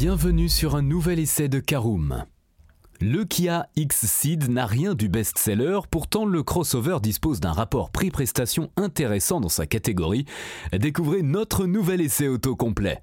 Bienvenue sur un nouvel essai de Karoom. Le Kia X-Seed n'a rien du best-seller, pourtant le crossover dispose d'un rapport prix-prestation intéressant dans sa catégorie. Découvrez notre nouvel essai auto complet.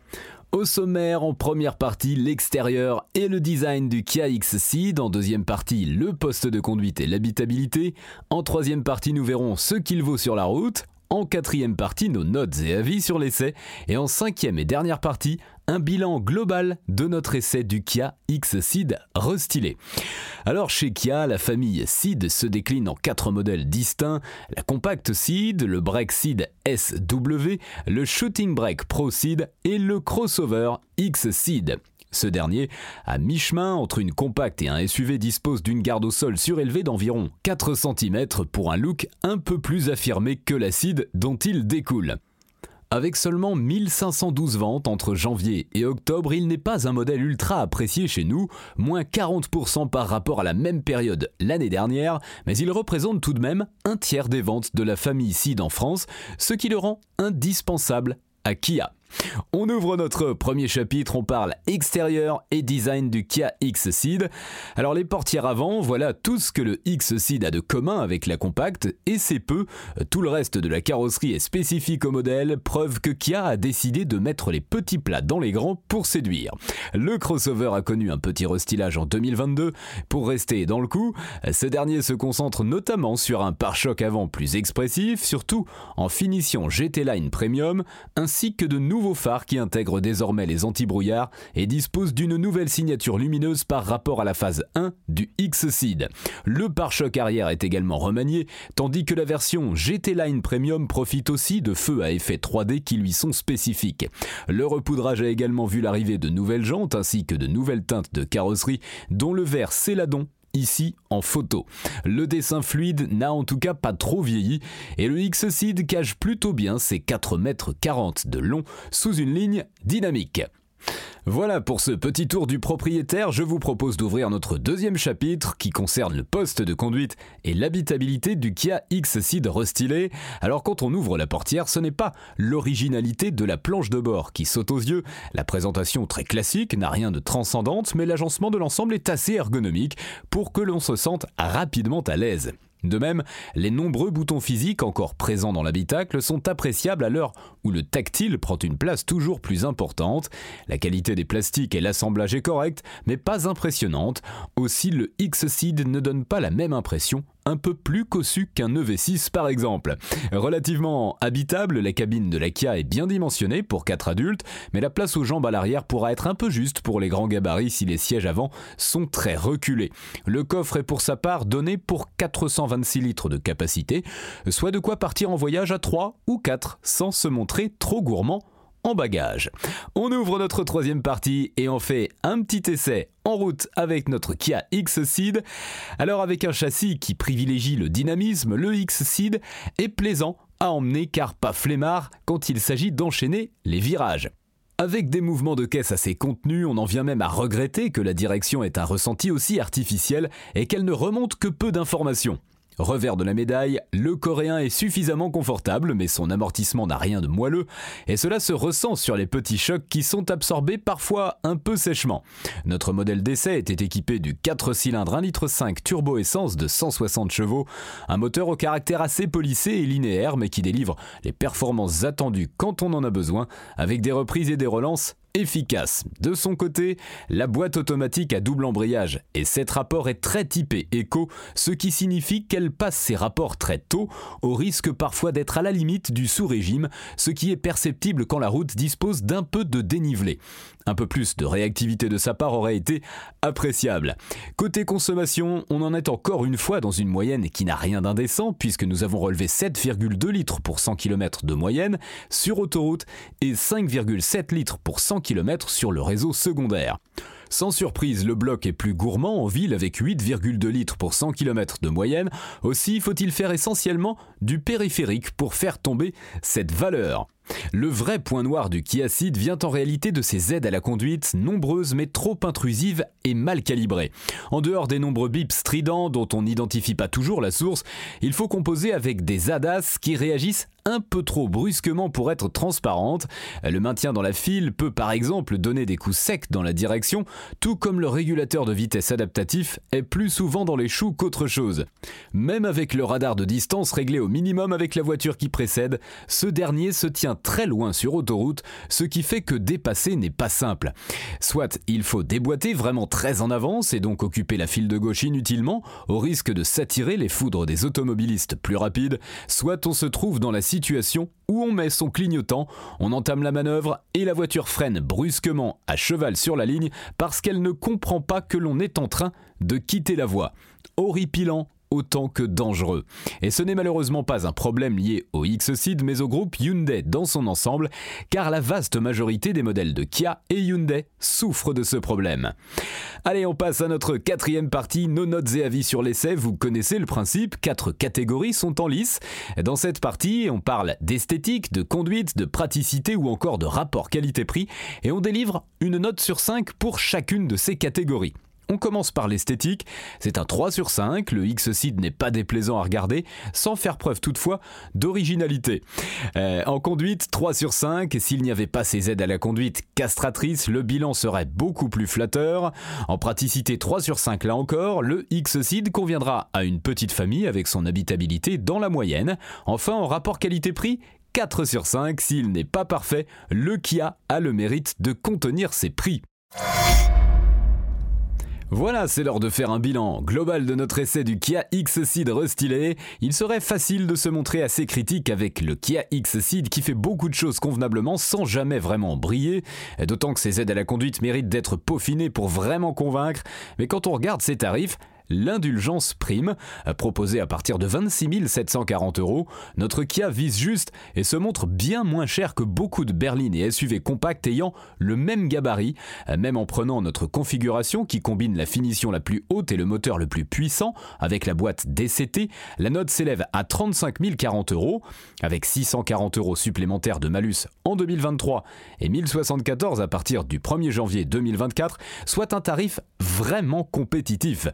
Au sommaire, en première partie, l'extérieur et le design du Kia X-Ceed. En deuxième partie, le poste de conduite et l'habitabilité. En troisième partie, nous verrons ce qu'il vaut sur la route. En quatrième partie, nos notes et avis sur l'essai. Et en cinquième et dernière partie, un bilan global de notre essai du Kia X-Ceed restylé. Alors chez Kia, la famille Ceed se décline en quatre modèles distincts, la Compact Ceed, le Break Ceed SW, le Shooting Break Pro Ceed et le Crossover X-Ceed. Ce dernier, à mi-chemin entre une compacte et un SUV, dispose d'une garde au sol surélevée d'environ 4 cm pour un look un peu plus affirmé que l'acide dont il découle. Avec seulement 1512 ventes entre janvier et octobre, il n'est pas un modèle ultra apprécié chez nous, moins 40% par rapport à la même période l'année dernière, mais il représente tout de même un tiers des ventes de la famille CID en France, ce qui le rend indispensable à Kia. On ouvre notre premier chapitre, on parle extérieur et design du Kia X-Ceed. Alors les portières avant, voilà tout ce que le X-Ceed a de commun avec la compacte et c'est peu. Tout le reste de la carrosserie est spécifique au modèle, preuve que Kia a décidé de mettre les petits plats dans les grands pour séduire. Le crossover a connu un petit restylage en 2022 pour rester dans le coup. Ce dernier se concentre notamment sur un pare-choc avant plus expressif, surtout en finition GT Line Premium, ainsi que de nouveaux nouveau phare qui intègre désormais les anti-brouillards et dispose d'une nouvelle signature lumineuse par rapport à la phase 1 du X-Seed. Le pare-choc arrière est également remanié, tandis que la version GT Line Premium profite aussi de feux à effet 3D qui lui sont spécifiques. Le repoudrage a également vu l'arrivée de nouvelles jantes ainsi que de nouvelles teintes de carrosserie, dont le vert Céladon ici en photo. Le dessin fluide n'a en tout cas pas trop vieilli et le X-Seed cache plutôt bien ses 4 mètres 40 de long sous une ligne dynamique. Voilà pour ce petit tour du propriétaire, je vous propose d'ouvrir notre deuxième chapitre qui concerne le poste de conduite et l'habitabilité du Kia X-Ceed restylé. Alors quand on ouvre la portière, ce n'est pas l'originalité de la planche de bord qui saute aux yeux, la présentation très classique n'a rien de transcendante, mais l'agencement de l'ensemble est assez ergonomique pour que l'on se sente rapidement à l'aise. De même, les nombreux boutons physiques encore présents dans l'habitacle sont appréciables à l'heure où le tactile prend une place toujours plus importante. La qualité des plastiques et l'assemblage est correct, mais pas impressionnante. Aussi, le X-Seed ne donne pas la même impression un peu plus cossu qu'un EV6 par exemple. Relativement habitable, la cabine de la Kia est bien dimensionnée pour 4 adultes, mais la place aux jambes à l'arrière pourra être un peu juste pour les grands gabarits si les sièges avant sont très reculés. Le coffre est pour sa part donné pour 426 litres de capacité, soit de quoi partir en voyage à 3 ou 4 sans se montrer trop gourmand en bagage. On ouvre notre troisième partie et on fait un petit essai en route avec notre Kia X-Seed. Alors avec un châssis qui privilégie le dynamisme, le X-Seed est plaisant à emmener car pas flemmard quand il s'agit d'enchaîner les virages. Avec des mouvements de caisse assez contenus, on en vient même à regretter que la direction ait un ressenti aussi artificiel et qu'elle ne remonte que peu d'informations. Revers de la médaille, le coréen est suffisamment confortable, mais son amortissement n'a rien de moelleux, et cela se ressent sur les petits chocs qui sont absorbés parfois un peu sèchement. Notre modèle d'essai était équipé du 4 cylindres 1,5 litre turbo essence de 160 chevaux, un moteur au caractère assez polissé et linéaire, mais qui délivre les performances attendues quand on en a besoin, avec des reprises et des relances efficace. De son côté, la boîte automatique à double embrayage et cet rapport est très typé éco, ce qui signifie qu'elle passe ses rapports très tôt, au risque parfois d'être à la limite du sous-régime, ce qui est perceptible quand la route dispose d'un peu de dénivelé. Un peu plus de réactivité de sa part aurait été appréciable. Côté consommation, on en est encore une fois dans une moyenne qui n'a rien d'indécent puisque nous avons relevé 7,2 litres pour 100 km de moyenne sur autoroute et 5,7 litres pour 100 km sur le réseau secondaire. Sans surprise, le bloc est plus gourmand en ville avec 8,2 litres pour 100 km de moyenne. Aussi faut-il faire essentiellement du périphérique pour faire tomber cette valeur. Le vrai point noir du Kia Ceed vient en réalité de ses aides à la conduite, nombreuses mais trop intrusives et mal calibrées. En dehors des nombreux bips stridents dont on n'identifie pas toujours la source, il faut composer avec des ADAS qui réagissent un peu trop brusquement pour être transparente. Le maintien dans la file peut par exemple donner des coups secs dans la direction, tout comme le régulateur de vitesse adaptatif est plus souvent dans les choux qu'autre chose. Même avec le radar de distance réglé au minimum avec la voiture qui précède, ce dernier se tient très loin sur autoroute, ce qui fait que dépasser n'est pas simple. Soit il faut déboîter vraiment très en avance et donc occuper la file de gauche inutilement, au risque de s'attirer les foudres des automobilistes plus rapides, soit on se trouve dans la situation où on met son clignotant, on entame la manœuvre et la voiture freine brusquement à cheval sur la ligne parce qu'elle ne comprend pas que l'on est en train de quitter la voie. Horripilant autant que dangereux. Et ce n'est malheureusement pas un problème lié au X-Seed, mais au groupe Hyundai dans son ensemble, car la vaste majorité des modèles de Kia et Hyundai souffrent de ce problème. Allez, on passe à notre quatrième partie, nos notes et avis sur l'essai. Vous connaissez le principe, quatre catégories sont en lice. Dans cette partie, on parle d'esthétique, de conduite, de praticité ou encore de rapport qualité-prix, et on délivre une note sur 5 pour chacune de ces catégories. On commence par l'esthétique, c'est un 3 sur 5, le X-Seed n'est pas déplaisant à regarder, sans faire preuve toutefois d'originalité. Euh, en conduite, 3 sur 5, et s'il n'y avait pas ces aides à la conduite castratrices, le bilan serait beaucoup plus flatteur. En praticité, 3 sur 5 là encore, le X-Seed conviendra à une petite famille avec son habitabilité dans la moyenne. Enfin, en rapport qualité-prix, 4 sur 5, s'il n'est pas parfait, le Kia a le mérite de contenir ses prix. Voilà, c'est l'heure de faire un bilan global de notre essai du Kia X-Seed restylé. Il serait facile de se montrer assez critique avec le Kia X-Seed qui fait beaucoup de choses convenablement sans jamais vraiment briller, d'autant que ses aides à la conduite méritent d'être peaufinées pour vraiment convaincre, mais quand on regarde ses tarifs, l'indulgence prime. Proposée à partir de 26 740 euros, notre Kia vise juste et se montre bien moins cher que beaucoup de berlines et SUV compacts ayant le même gabarit, même en prenant notre configuration qui combine la finition la plus haute et le moteur le plus puissant avec la boîte DCT, la note s'élève à 35 040 euros, avec 640 euros supplémentaires de malus en 2023 et 1074 à partir du 1er janvier 2024, soit un tarif vraiment compétitif.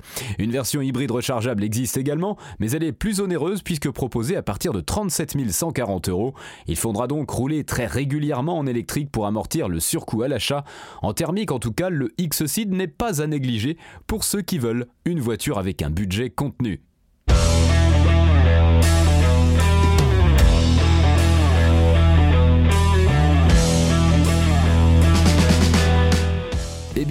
Version hybride rechargeable existe également, mais elle est plus onéreuse puisque proposée à partir de 37 140 euros. Il faudra donc rouler très régulièrement en électrique pour amortir le surcoût à l'achat. En thermique en tout cas, le X-Seed n'est pas à négliger pour ceux qui veulent une voiture avec un budget contenu.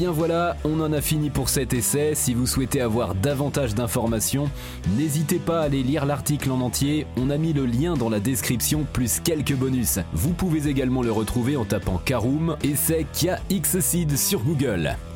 Bien voilà, on en a fini pour cet essai. Si vous souhaitez avoir davantage d'informations, n'hésitez pas à aller lire l'article en entier. On a mis le lien dans la description plus quelques bonus. Vous pouvez également le retrouver en tapant Karoom essai KX sur Google.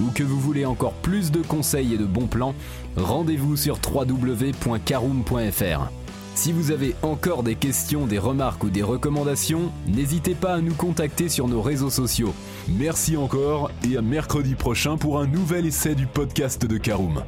ou que vous voulez encore plus de conseils et de bons plans, rendez-vous sur www.caroom.fr. Si vous avez encore des questions, des remarques ou des recommandations, n'hésitez pas à nous contacter sur nos réseaux sociaux. Merci encore et à mercredi prochain pour un nouvel essai du podcast de Caroom.